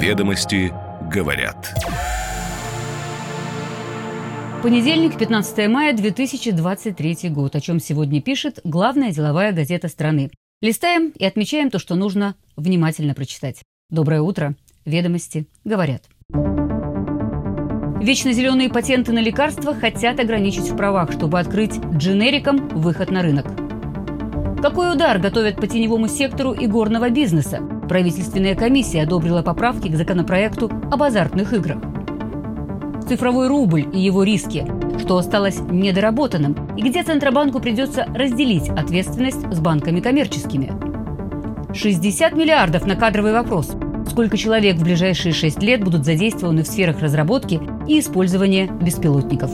Ведомости говорят. Понедельник, 15 мая 2023 год. О чем сегодня пишет главная деловая газета страны. Листаем и отмечаем то, что нужно внимательно прочитать. Доброе утро. Ведомости говорят. Вечно зеленые патенты на лекарства хотят ограничить в правах, чтобы открыть дженерикам выход на рынок. Какой удар готовят по теневому сектору и горного бизнеса? Правительственная комиссия одобрила поправки к законопроекту об азартных играх. Цифровой рубль и его риски, что осталось недоработанным, и где Центробанку придется разделить ответственность с банками коммерческими. 60 миллиардов на кадровый вопрос – сколько человек в ближайшие шесть лет будут задействованы в сферах разработки и использования беспилотников.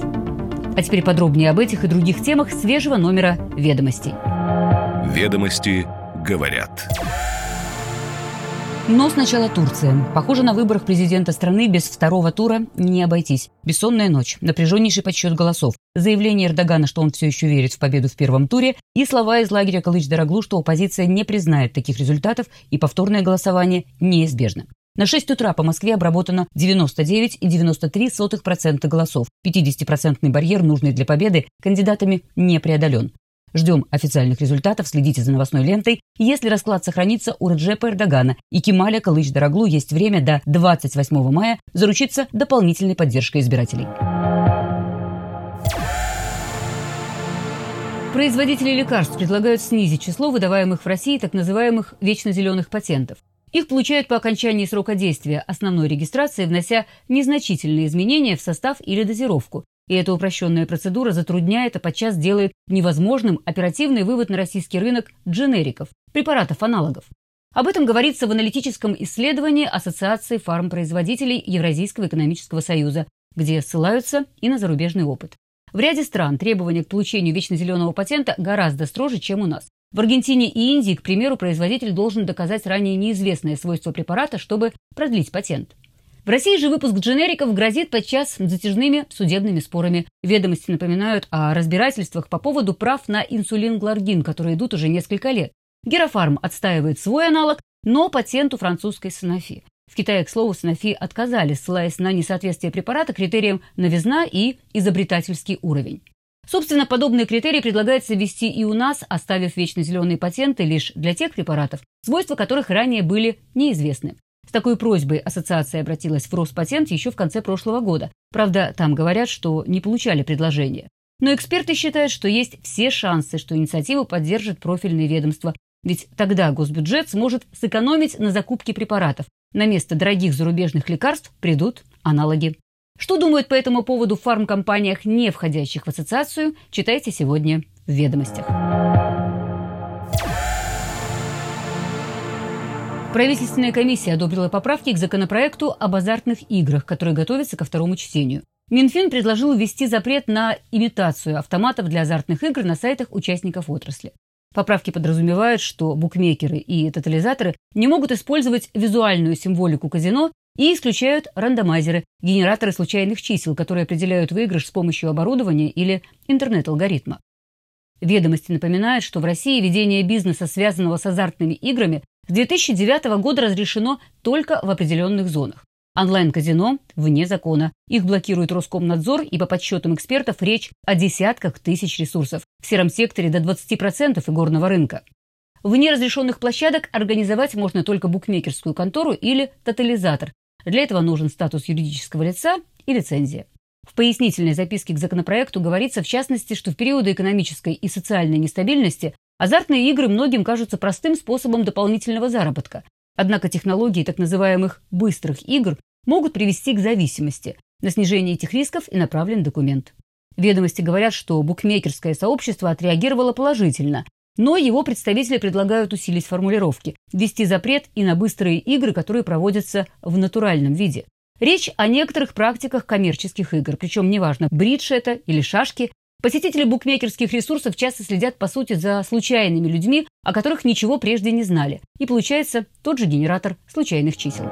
А теперь подробнее об этих и других темах свежего номера «Ведомостей». Ведомости говорят. Но сначала Турция. Похоже, на выборах президента страны без второго тура не обойтись. Бессонная ночь, напряженнейший подсчет голосов, заявление Эрдогана, что он все еще верит в победу в первом туре, и слова из лагеря Калыч-Дороглу, что оппозиция не признает таких результатов и повторное голосование неизбежно. На 6 утра по Москве обработано 99,93% голосов. 50% барьер, нужный для победы, кандидатами не преодолен. Ждем официальных результатов, следите за новостной лентой. Если расклад сохранится у Реджепа Эрдогана и Кемаля Калыч-Дороглу есть время до 28 мая заручиться дополнительной поддержкой избирателей. Производители лекарств предлагают снизить число выдаваемых в России так называемых вечно зеленых патентов. Их получают по окончании срока действия основной регистрации, внося незначительные изменения в состав или дозировку, и эта упрощенная процедура затрудняет, а подчас делает невозможным оперативный вывод на российский рынок дженериков, препаратов-аналогов. Об этом говорится в аналитическом исследовании Ассоциации фармпроизводителей Евразийского экономического союза, где ссылаются и на зарубежный опыт. В ряде стран требования к получению вечно зеленого патента гораздо строже, чем у нас. В Аргентине и Индии, к примеру, производитель должен доказать ранее неизвестное свойство препарата, чтобы продлить патент. В России же выпуск дженериков грозит подчас затяжными судебными спорами. Ведомости напоминают о разбирательствах по поводу прав на инсулин Гларгин, которые идут уже несколько лет. Герофарм отстаивает свой аналог, но патент у французской Sanofi. В Китае, к слову, Sanofi отказали, ссылаясь на несоответствие препарата критериям новизна и изобретательский уровень. Собственно, подобные критерии предлагается ввести и у нас, оставив вечно зеленые патенты лишь для тех препаратов, свойства которых ранее были неизвестны. Такой просьбой ассоциация обратилась в Роспатент еще в конце прошлого года. Правда, там говорят, что не получали предложения. Но эксперты считают, что есть все шансы, что инициативу поддержит профильное ведомство. Ведь тогда госбюджет сможет сэкономить на закупке препаратов. На место дорогих зарубежных лекарств придут аналоги. Что думают по этому поводу в фармкомпаниях, не входящих в ассоциацию, читайте сегодня в «Ведомостях». Правительственная комиссия одобрила поправки к законопроекту об азартных играх, который готовится ко второму чтению. Минфин предложил ввести запрет на имитацию автоматов для азартных игр на сайтах участников отрасли. Поправки подразумевают, что букмекеры и тотализаторы не могут использовать визуальную символику казино и исключают рандомайзеры, генераторы случайных чисел, которые определяют выигрыш с помощью оборудования или интернет-алгоритма. Ведомости напоминают, что в России ведение бизнеса, связанного с азартными играми, с 2009 года разрешено только в определенных зонах. Онлайн-казино вне закона. Их блокирует Роскомнадзор, и по подсчетам экспертов речь о десятках тысяч ресурсов. В сером секторе до 20% игорного рынка. Вне разрешенных площадок организовать можно только букмекерскую контору или тотализатор. Для этого нужен статус юридического лица и лицензия. В пояснительной записке к законопроекту говорится, в частности, что в периоды экономической и социальной нестабильности Азартные игры многим кажутся простым способом дополнительного заработка. Однако технологии так называемых «быстрых игр» могут привести к зависимости. На снижение этих рисков и направлен документ. Ведомости говорят, что букмекерское сообщество отреагировало положительно, но его представители предлагают усилить формулировки, ввести запрет и на быстрые игры, которые проводятся в натуральном виде. Речь о некоторых практиках коммерческих игр, причем неважно, бридж это или шашки, Посетители букмекерских ресурсов часто следят, по сути, за случайными людьми, о которых ничего прежде не знали. И получается тот же генератор случайных чисел.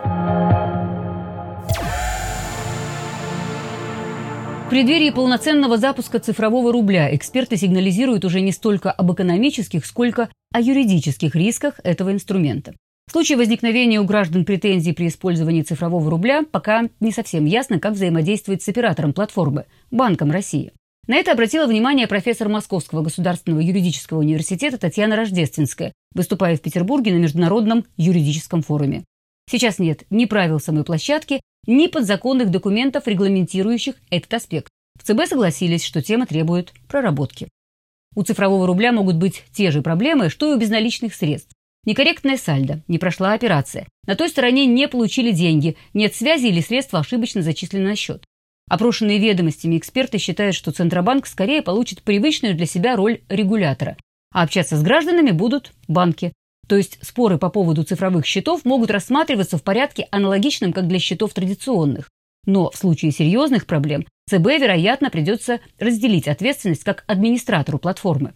В преддверии полноценного запуска цифрового рубля эксперты сигнализируют уже не столько об экономических, сколько о юридических рисках этого инструмента. В случае возникновения у граждан претензий при использовании цифрового рубля пока не совсем ясно, как взаимодействовать с оператором платформы – Банком России. На это обратила внимание профессор Московского государственного юридического университета Татьяна Рождественская, выступая в Петербурге на Международном юридическом форуме. Сейчас нет ни правил самой площадки, ни подзаконных документов, регламентирующих этот аспект. В ЦБ согласились, что тема требует проработки. У цифрового рубля могут быть те же проблемы, что и у безналичных средств. Некорректная сальдо, не прошла операция. На той стороне не получили деньги, нет связи или средства ошибочно зачислены на счет. Опрошенные ведомостями эксперты считают, что Центробанк скорее получит привычную для себя роль регулятора, а общаться с гражданами будут банки. То есть споры по поводу цифровых счетов могут рассматриваться в порядке аналогичном, как для счетов традиционных. Но в случае серьезных проблем ЦБ, вероятно, придется разделить ответственность как администратору платформы.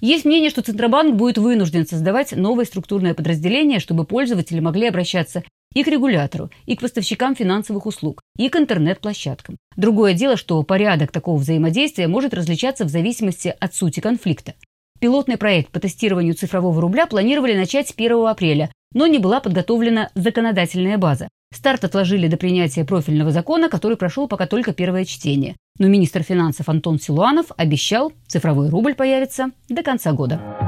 Есть мнение, что Центробанк будет вынужден создавать новое структурное подразделение, чтобы пользователи могли обращаться и к регулятору, и к поставщикам финансовых услуг, и к интернет-площадкам. Другое дело, что порядок такого взаимодействия может различаться в зависимости от сути конфликта. Пилотный проект по тестированию цифрового рубля планировали начать с 1 апреля, но не была подготовлена законодательная база. Старт отложили до принятия профильного закона, который прошел пока только первое чтение. Но министр финансов Антон Силуанов обещал, цифровой рубль появится до конца года.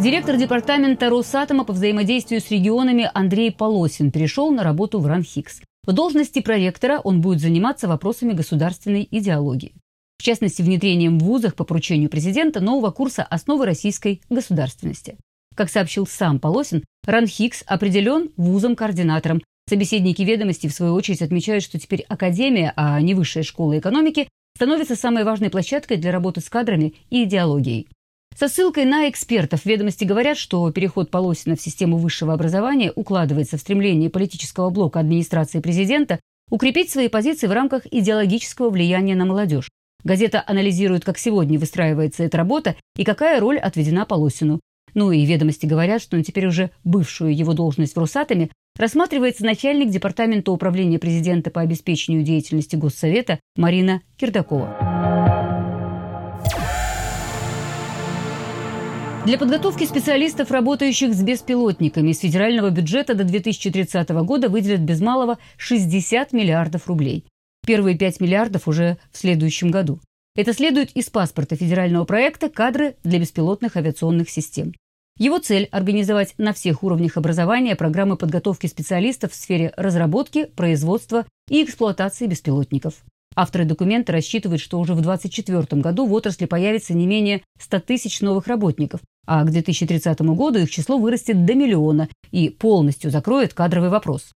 Директор департамента Росатома по взаимодействию с регионами Андрей Полосин перешел на работу в РАНХИКС. В должности проректора он будет заниматься вопросами государственной идеологии. В частности, внедрением в вузах по поручению президента нового курса «Основы российской государственности». Как сообщил сам Полосин, РАНХИКС определен вузом-координатором. Собеседники ведомости, в свою очередь, отмечают, что теперь Академия, а не Высшая школа экономики, становится самой важной площадкой для работы с кадрами и идеологией. Со ссылкой на экспертов ведомости говорят, что переход Полосина в систему высшего образования укладывается в стремление политического блока администрации президента укрепить свои позиции в рамках идеологического влияния на молодежь. Газета анализирует, как сегодня выстраивается эта работа и какая роль отведена Полосину. Ну и ведомости говорят, что на теперь уже бывшую его должность в Росатоме рассматривается начальник Департамента управления президента по обеспечению деятельности Госсовета Марина Кирдакова. Для подготовки специалистов, работающих с беспилотниками, из федерального бюджета до 2030 года выделят без малого 60 миллиардов рублей. Первые 5 миллиардов уже в следующем году. Это следует из паспорта федерального проекта «Кадры для беспилотных авиационных систем». Его цель – организовать на всех уровнях образования программы подготовки специалистов в сфере разработки, производства и эксплуатации беспилотников. Авторы документа рассчитывают, что уже в 2024 году в отрасли появится не менее 100 тысяч новых работников, а к 2030 году их число вырастет до миллиона и полностью закроет кадровый вопрос.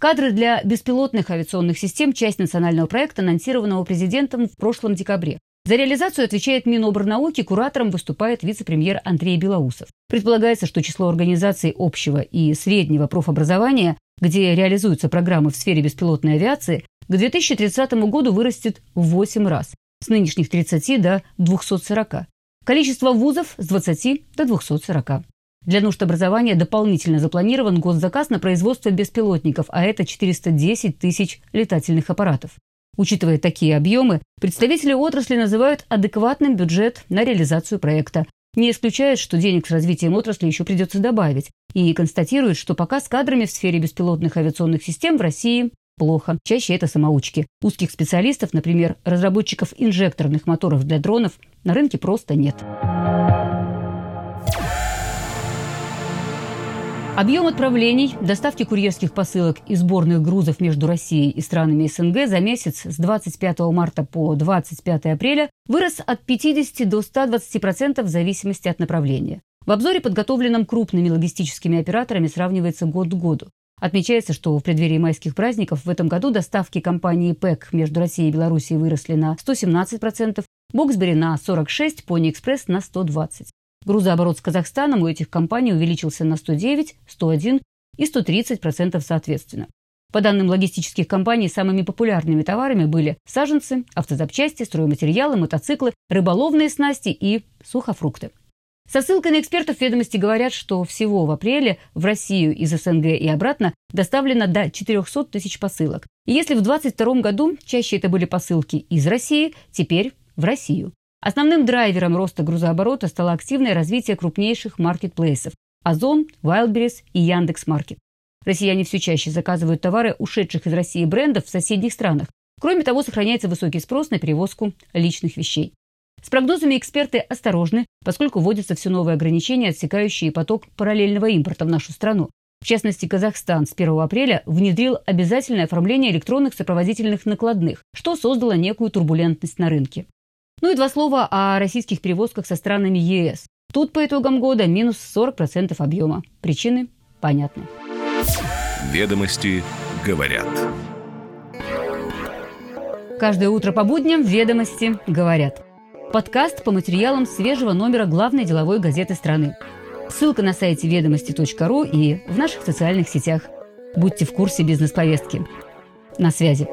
Кадры для беспилотных авиационных систем – часть национального проекта, анонсированного президентом в прошлом декабре. За реализацию отвечает Миноборнауки, куратором выступает вице-премьер Андрей Белоусов. Предполагается, что число организаций общего и среднего профобразования, где реализуются программы в сфере беспилотной авиации, к 2030 году вырастет в 8 раз, с нынешних 30 до 240. Количество вузов с 20 до 240. Для нужд образования дополнительно запланирован госзаказ на производство беспилотников, а это 410 тысяч летательных аппаратов. Учитывая такие объемы, представители отрасли называют адекватным бюджет на реализацию проекта. Не исключают, что денег с развитием отрасли еще придется добавить, и констатируют, что пока с кадрами в сфере беспилотных авиационных систем в России плохо. Чаще это самоучки. Узких специалистов, например, разработчиков инжекторных моторов для дронов, на рынке просто нет. Объем отправлений, доставки курьерских посылок и сборных грузов между Россией и странами СНГ за месяц с 25 марта по 25 апреля вырос от 50 до 120% в зависимости от направления. В обзоре, подготовленном крупными логистическими операторами, сравнивается год к году. Отмечается, что в преддверии майских праздников в этом году доставки компании ПЭК между Россией и Белоруссией выросли на 117%, Боксбери на 46%, Пони Экспресс на 120%. Грузооборот с Казахстаном у этих компаний увеличился на 109, 101 и 130% соответственно. По данным логистических компаний, самыми популярными товарами были саженцы, автозапчасти, стройматериалы, мотоциклы, рыболовные снасти и сухофрукты. Со ссылкой на экспертов ведомости говорят, что всего в апреле в Россию из СНГ и обратно доставлено до 400 тысяч посылок. И если в 2022 году чаще это были посылки из России, теперь в Россию. Основным драйвером роста грузооборота стало активное развитие крупнейших маркетплейсов – Озон, Wildberries и Яндекс.Маркет. Россияне все чаще заказывают товары ушедших из России брендов в соседних странах. Кроме того, сохраняется высокий спрос на перевозку личных вещей. С прогнозами эксперты осторожны, поскольку вводятся все новые ограничения, отсекающие поток параллельного импорта в нашу страну. В частности, Казахстан с 1 апреля внедрил обязательное оформление электронных сопроводительных накладных, что создало некую турбулентность на рынке. Ну и два слова о российских перевозках со странами ЕС. Тут по итогам года минус 40% объема. Причины понятны. Ведомости говорят. Каждое утро по будням «Ведомости говорят». Подкаст по материалам свежего номера главной деловой газеты страны. Ссылка на сайте ведомости.ру и в наших социальных сетях. Будьте в курсе бизнес-повестки. На связи.